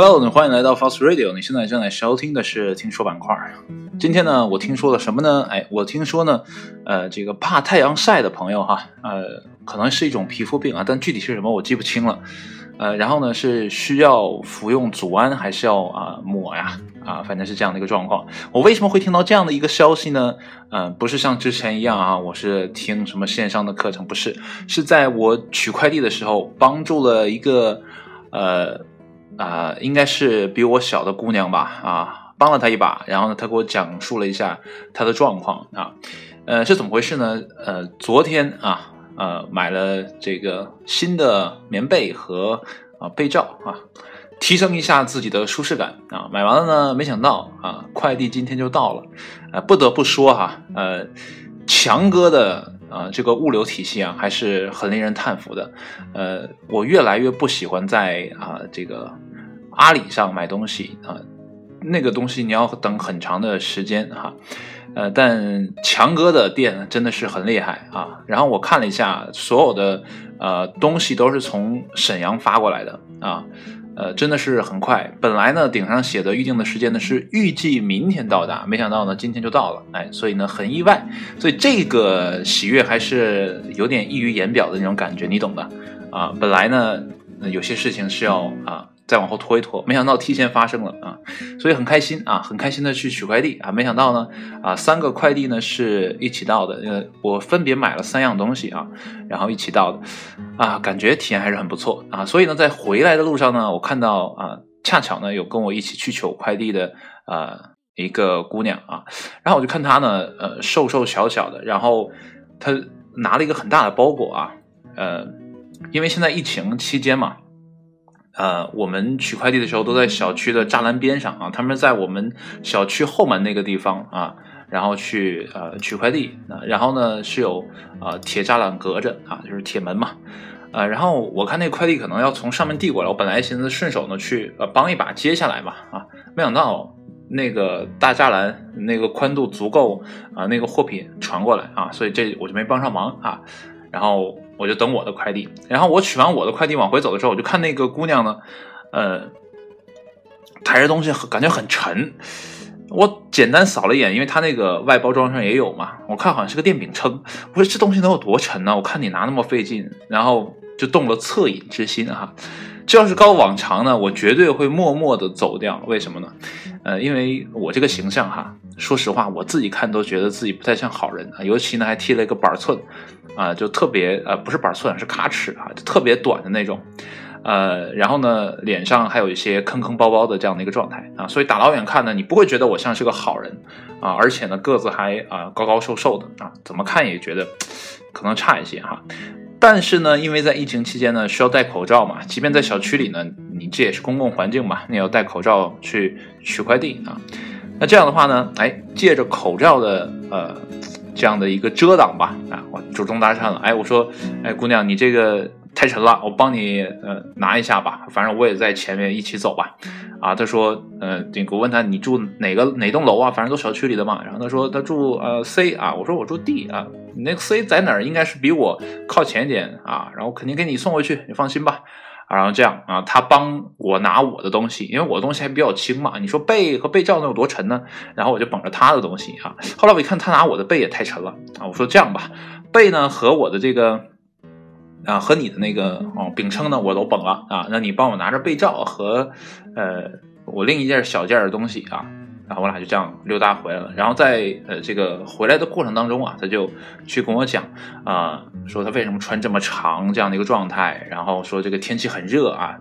Hello，欢迎来到 Fast Radio。你现在正在收听的是听说板块。今天呢，我听说了什么呢？哎，我听说呢，呃，这个怕太阳晒的朋友哈，呃，可能是一种皮肤病啊，但具体是什么我记不清了。呃，然后呢，是需要服用祖胺还是要啊抹呀？啊，反正是这样的一个状况。我为什么会听到这样的一个消息呢？嗯，不是像之前一样啊，我是听什么线上的课程，不是，是在我取快递的时候帮助了一个呃。啊，应该是比我小的姑娘吧？啊，帮了她一把，然后呢，她给我讲述了一下她的状况啊，呃，是怎么回事呢？呃，昨天啊，呃，买了这个新的棉被和啊被罩啊，提升一下自己的舒适感啊。买完了呢，没想到啊，快递今天就到了，呃，不得不说哈，呃，强哥的啊这个物流体系啊，还是很令人叹服的。呃，我越来越不喜欢在啊这个。阿里上买东西啊，那个东西你要等很长的时间哈，呃，但强哥的店真的是很厉害啊。然后我看了一下，所有的呃东西都是从沈阳发过来的啊，呃，真的是很快。本来呢顶上写的预定的时间呢是预计明天到达，没想到呢今天就到了，哎，所以呢很意外，所以这个喜悦还是有点溢于言表的那种感觉，你懂的啊。本来呢有些事情是要啊。再往后拖一拖，没想到提前发生了啊，所以很开心啊，很开心的去取快递啊，没想到呢啊，三个快递呢是一起到的，呃，我分别买了三样东西啊，然后一起到的啊，感觉体验还是很不错啊，所以呢，在回来的路上呢，我看到啊，恰巧呢有跟我一起去取快递的啊一个姑娘啊，然后我就看她呢，呃，瘦瘦小小的，然后她拿了一个很大的包裹啊，呃，因为现在疫情期间嘛。呃，我们取快递的时候都在小区的栅栏边上啊，他们在我们小区后门那个地方啊，然后去呃取快递啊，然后呢是有呃铁栅栏隔着啊，就是铁门嘛，呃，然后我看那快递可能要从上面递过来，我本来寻思顺手呢去呃帮一把接下来嘛啊，没想到那个大栅栏那个宽度足够啊，那个货品传过来啊，所以这我就没帮上忙啊。然后我就等我的快递，然后我取完我的快递往回走的时候，我就看那个姑娘呢，呃，抬着东西感觉很沉。我简单扫了一眼，因为她那个外包装上也有嘛，我看好像是个电饼铛。我说这东西能有多沉呢？我看你拿那么费劲，然后就动了恻隐之心哈。这要是高往常呢，我绝对会默默的走掉。为什么呢？呃，因为我这个形象哈，说实话，我自己看都觉得自己不太像好人啊。尤其呢，还剃了一个板寸，啊，就特别呃，不是板寸，是卡尺啊，就特别短的那种。呃，然后呢，脸上还有一些坑坑包包的这样的一个状态啊，所以打老远看呢，你不会觉得我像是个好人啊，而且呢，个子还啊高高瘦瘦的啊，怎么看也觉得可能差一些哈。但是呢，因为在疫情期间呢，需要戴口罩嘛，即便在小区里呢，你这也是公共环境嘛，你要戴口罩去取快递啊。那这样的话呢，哎，借着口罩的呃这样的一个遮挡吧，啊，我主动搭讪了，哎，我说，哎，姑娘，你这个太沉了，我帮你呃拿一下吧，反正我也在前面一起走吧。啊，他说，呃，这个我问他你住哪个哪栋楼啊？反正都小区里的嘛。然后他说他住呃 C 啊，我说我住 D 啊，你那个 C 在哪儿？应该是比我靠前一点啊。然后肯定给你送回去，你放心吧。啊，然后这样啊，他帮我拿我的东西，因为我的东西还比较轻嘛。你说被和被罩能有多沉呢？然后我就捧着他的东西啊。后来我一看他拿我的被也太沉了啊，我说这样吧，被呢和我的这个。啊，和你的那个哦饼铛呢，我都崩了啊。那你帮我拿着被罩和呃我另一件小件的东西啊，然后我俩就这样溜达回来了。然后在呃这个回来的过程当中啊，他就去跟我讲啊，说他为什么穿这么长这样的一个状态，然后说这个天气很热啊。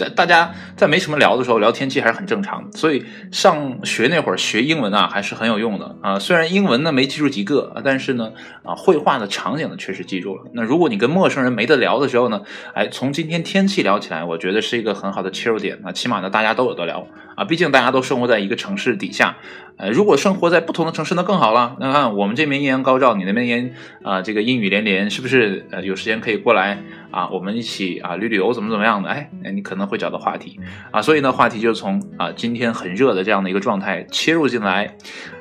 在大家在没什么聊的时候聊天气还是很正常的，所以上学那会儿学英文啊还是很有用的啊。虽然英文呢没记住几个，但是呢啊绘画的场景呢确实记住了。那如果你跟陌生人没得聊的时候呢，哎，从今天天气聊起来，我觉得是一个很好的切入点啊。起码呢大家都有得聊啊，毕竟大家都生活在一个城市底下。呃，如果生活在不同的城市，那更好了。那看我们这边艳阳高照，你那边烟啊，这个阴雨连连，是不是？呃，有时间可以过来啊，我们一起啊旅旅游，怎么怎么样的？哎，你可能会找到话题啊。所以呢，话题就从啊今天很热的这样的一个状态切入进来，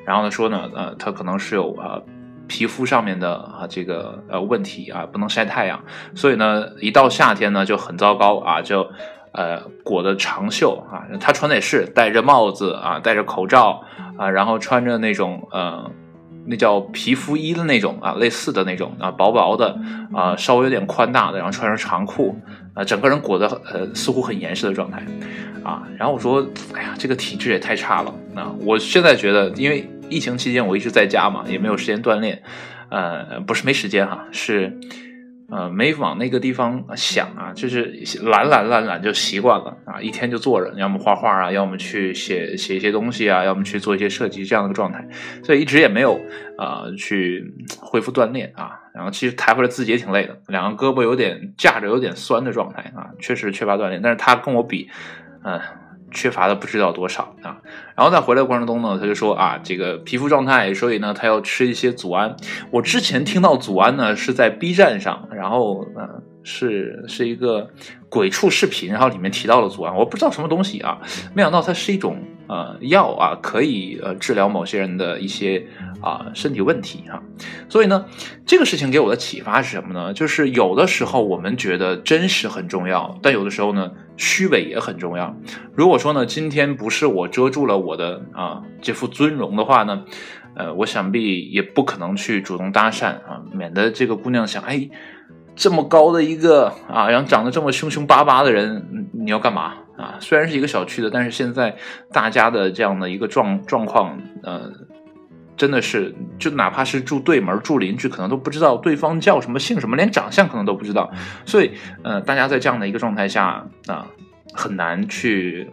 然后呢说呢，呃，他可能是有啊皮肤上面的啊这个呃问题啊，不能晒太阳，所以呢，一到夏天呢就很糟糕啊，就呃裹的长袖啊，他穿的也是戴着帽子啊，戴着口罩啊，然后穿着那种呃。那叫皮肤衣的那种啊，类似的那种啊，薄薄的啊，稍微有点宽大的，然后穿上长裤啊，整个人裹得呃似乎很严实的状态啊。然后我说，哎呀，这个体质也太差了啊！我现在觉得，因为疫情期间我一直在家嘛，也没有时间锻炼，呃，不是没时间哈，是。呃，没往那个地方想啊，就是懒懒懒懒就习惯了啊，一天就坐着，要么画画啊，要么去写写一些东西啊，要么去做一些设计这样的状态，所以一直也没有啊去恢复锻炼啊，然后其实抬回来自己也挺累的，两个胳膊有点架着有点酸的状态啊，确实缺乏锻炼，但是他跟我比，嗯。缺乏的不知道多少啊，然后在回来过程中呢，他就说啊，这个皮肤状态，所以呢，他要吃一些组胺。我之前听到组胺呢是在 B 站上，然后呃是是一个鬼畜视频，然后里面提到了组胺，我不知道什么东西啊，没想到它是一种呃药啊，可以呃治疗某些人的一些啊身体问题哈。所以呢，这个事情给我的启发是什么呢？就是有的时候我们觉得真实很重要，但有的时候呢。虚伪也很重要。如果说呢，今天不是我遮住了我的啊这副尊容的话呢，呃，我想必也不可能去主动搭讪啊，免得这个姑娘想，哎，这么高的一个啊，然后长得这么凶凶巴巴的人，你要干嘛啊？虽然是一个小区的，但是现在大家的这样的一个状状况，呃。真的是，就哪怕是住对门、住邻居，可能都不知道对方叫什么、姓什么，连长相可能都不知道。所以，呃，大家在这样的一个状态下啊，很难去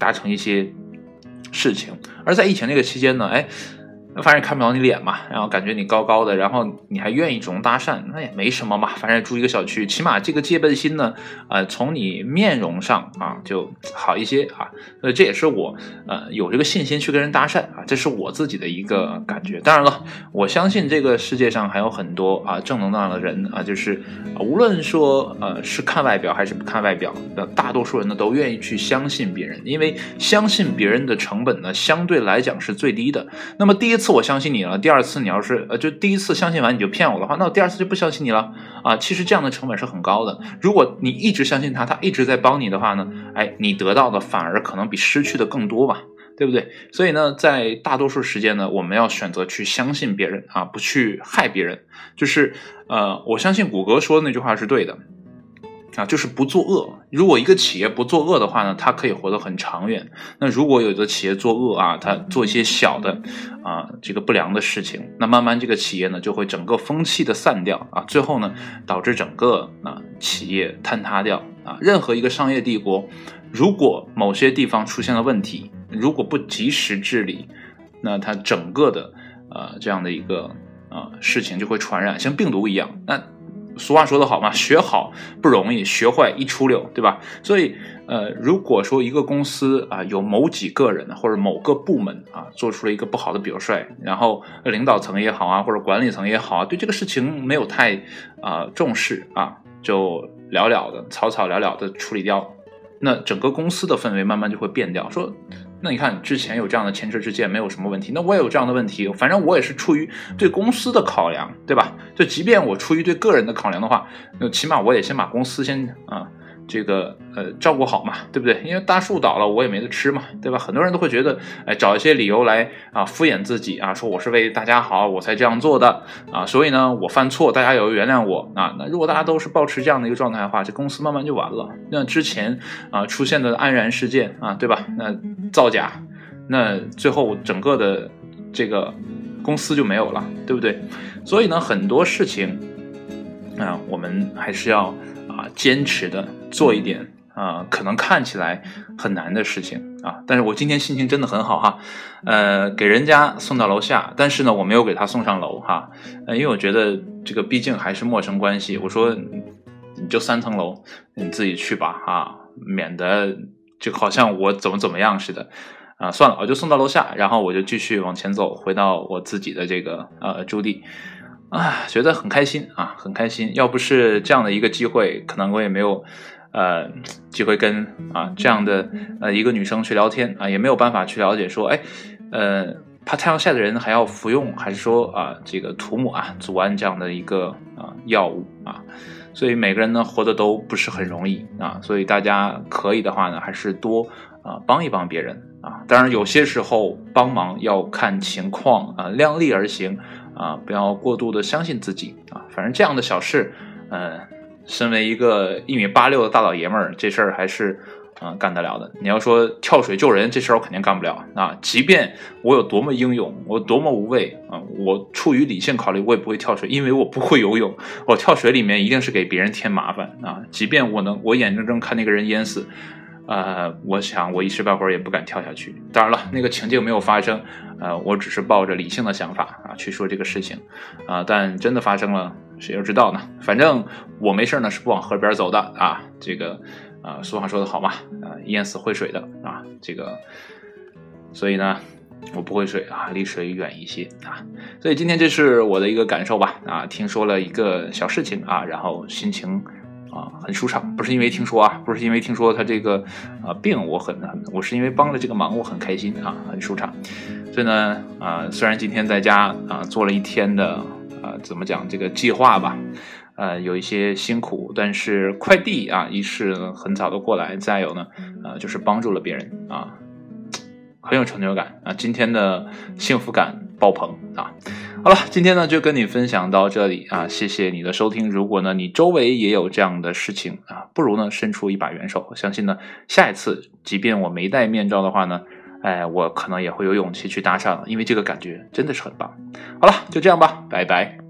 达成一些事情。而在疫情那个期间呢，哎。反正也看不着你脸嘛，然后感觉你高高的，然后你还愿意主动搭讪，那也没什么嘛。反正住一个小区，起码这个戒备心呢，呃，从你面容上啊就好一些啊。所以这也是我呃有这个信心去跟人搭讪啊，这是我自己的一个感觉。当然了，我相信这个世界上还有很多啊正能量的人啊，就是无论说呃是看外表还是不看外表，的大多数人呢都愿意去相信别人，因为相信别人的成本呢相对来讲是最低的。那么第一。次我相信你了，第二次你要是呃，就第一次相信完你就骗我的话，那我第二次就不相信你了啊！其实这样的成本是很高的。如果你一直相信他，他一直在帮你的话呢，哎，你得到的反而可能比失去的更多吧，对不对？所以呢，在大多数时间呢，我们要选择去相信别人啊，不去害别人。就是呃，我相信谷歌说的那句话是对的。啊，就是不作恶。如果一个企业不作恶的话呢，它可以活得很长远。那如果有的企业作恶啊，它做一些小的啊这个不良的事情，那慢慢这个企业呢就会整个风气的散掉啊，最后呢导致整个啊企业坍塌掉啊。任何一个商业帝国，如果某些地方出现了问题，如果不及时治理，那它整个的呃这样的一个啊事情就会传染，像病毒一样。那俗话说得好嘛，学好不容易，学坏一出溜，对吧？所以，呃，如果说一个公司啊，有某几个人或者某个部门啊，做出了一个不好的表率，然后领导层也好啊，或者管理层也好啊，对这个事情没有太啊重视啊，就了了的草草了了的处理掉，那整个公司的氛围慢慢就会变掉。说。那你看，之前有这样的前车之鉴，没有什么问题。那我也有这样的问题，反正我也是出于对公司的考量，对吧？就即便我出于对个人的考量的话，那起码我也先把公司先啊。这个呃照顾好嘛，对不对？因为大树倒了，我也没得吃嘛，对吧？很多人都会觉得，哎，找一些理由来啊敷衍自己啊，说我是为大家好，我才这样做的啊，所以呢，我犯错，大家也要原谅我啊。那如果大家都是保持这样的一个状态的话，这公司慢慢就完了。那之前啊出现的安然事件啊，对吧？那造假，那最后整个的这个公司就没有了，对不对？所以呢，很多事情啊，我们还是要。啊，坚持的做一点啊，可能看起来很难的事情啊，但是我今天心情真的很好哈，呃，给人家送到楼下，但是呢，我没有给他送上楼哈，呃，因为我觉得这个毕竟还是陌生关系，我说你就三层楼，你自己去吧啊，免得就好像我怎么怎么样似的啊，算了，我就送到楼下，然后我就继续往前走，回到我自己的这个呃驻地。啊，觉得很开心啊，很开心。要不是这样的一个机会，可能我也没有，呃，机会跟啊这样的呃一个女生去聊天啊，也没有办法去了解说，哎，呃，怕太阳晒的人还要服用，还是说啊这个涂抹啊组胺这样的一个啊药物啊，所以每个人呢活得都不是很容易啊，所以大家可以的话呢，还是多啊帮一帮别人啊。当然有些时候帮忙要看情况啊，量力而行啊，不要过度的相信自己啊。反正这样的小事，嗯，身为一个一米八六的大老爷们儿，这事儿还是。啊，干得了的。你要说跳水救人这事儿，我肯定干不了啊。即便我有多么英勇，我多么无畏啊，我出于理性考虑，我也不会跳水，因为我不会游泳。我跳水里面一定是给别人添麻烦啊。即便我能，我眼睁睁看那个人淹死，呃，我想我一时半会儿也不敢跳下去。当然了，那个情境没有发生，呃，我只是抱着理性的想法啊去说这个事情啊。但真的发生了，谁又知道呢？反正我没事呢，是不往河边走的啊。这个。啊，俗话说得好嘛，啊，淹死会水的啊，这个，所以呢，我不会水啊，离水远一些啊，所以今天这是我的一个感受吧，啊，听说了一个小事情啊，然后心情啊很舒畅，不是因为听说啊，不是因为听说他这个啊病我很很，我是因为帮了这个忙我很开心啊，很舒畅，所以呢，啊，虽然今天在家啊做了一天的怎么讲这个计划吧。呃，有一些辛苦，但是快递啊，一是很早的过来，再有呢，呃，就是帮助了别人啊，很有成就感啊，今天的幸福感爆棚啊！好了，今天呢就跟你分享到这里啊，谢谢你的收听。如果呢你周围也有这样的事情啊，不如呢伸出一把援手，相信呢下一次，即便我没戴面罩的话呢，哎，我可能也会有勇气去搭讪了，因为这个感觉真的是很棒。好了，就这样吧，拜拜。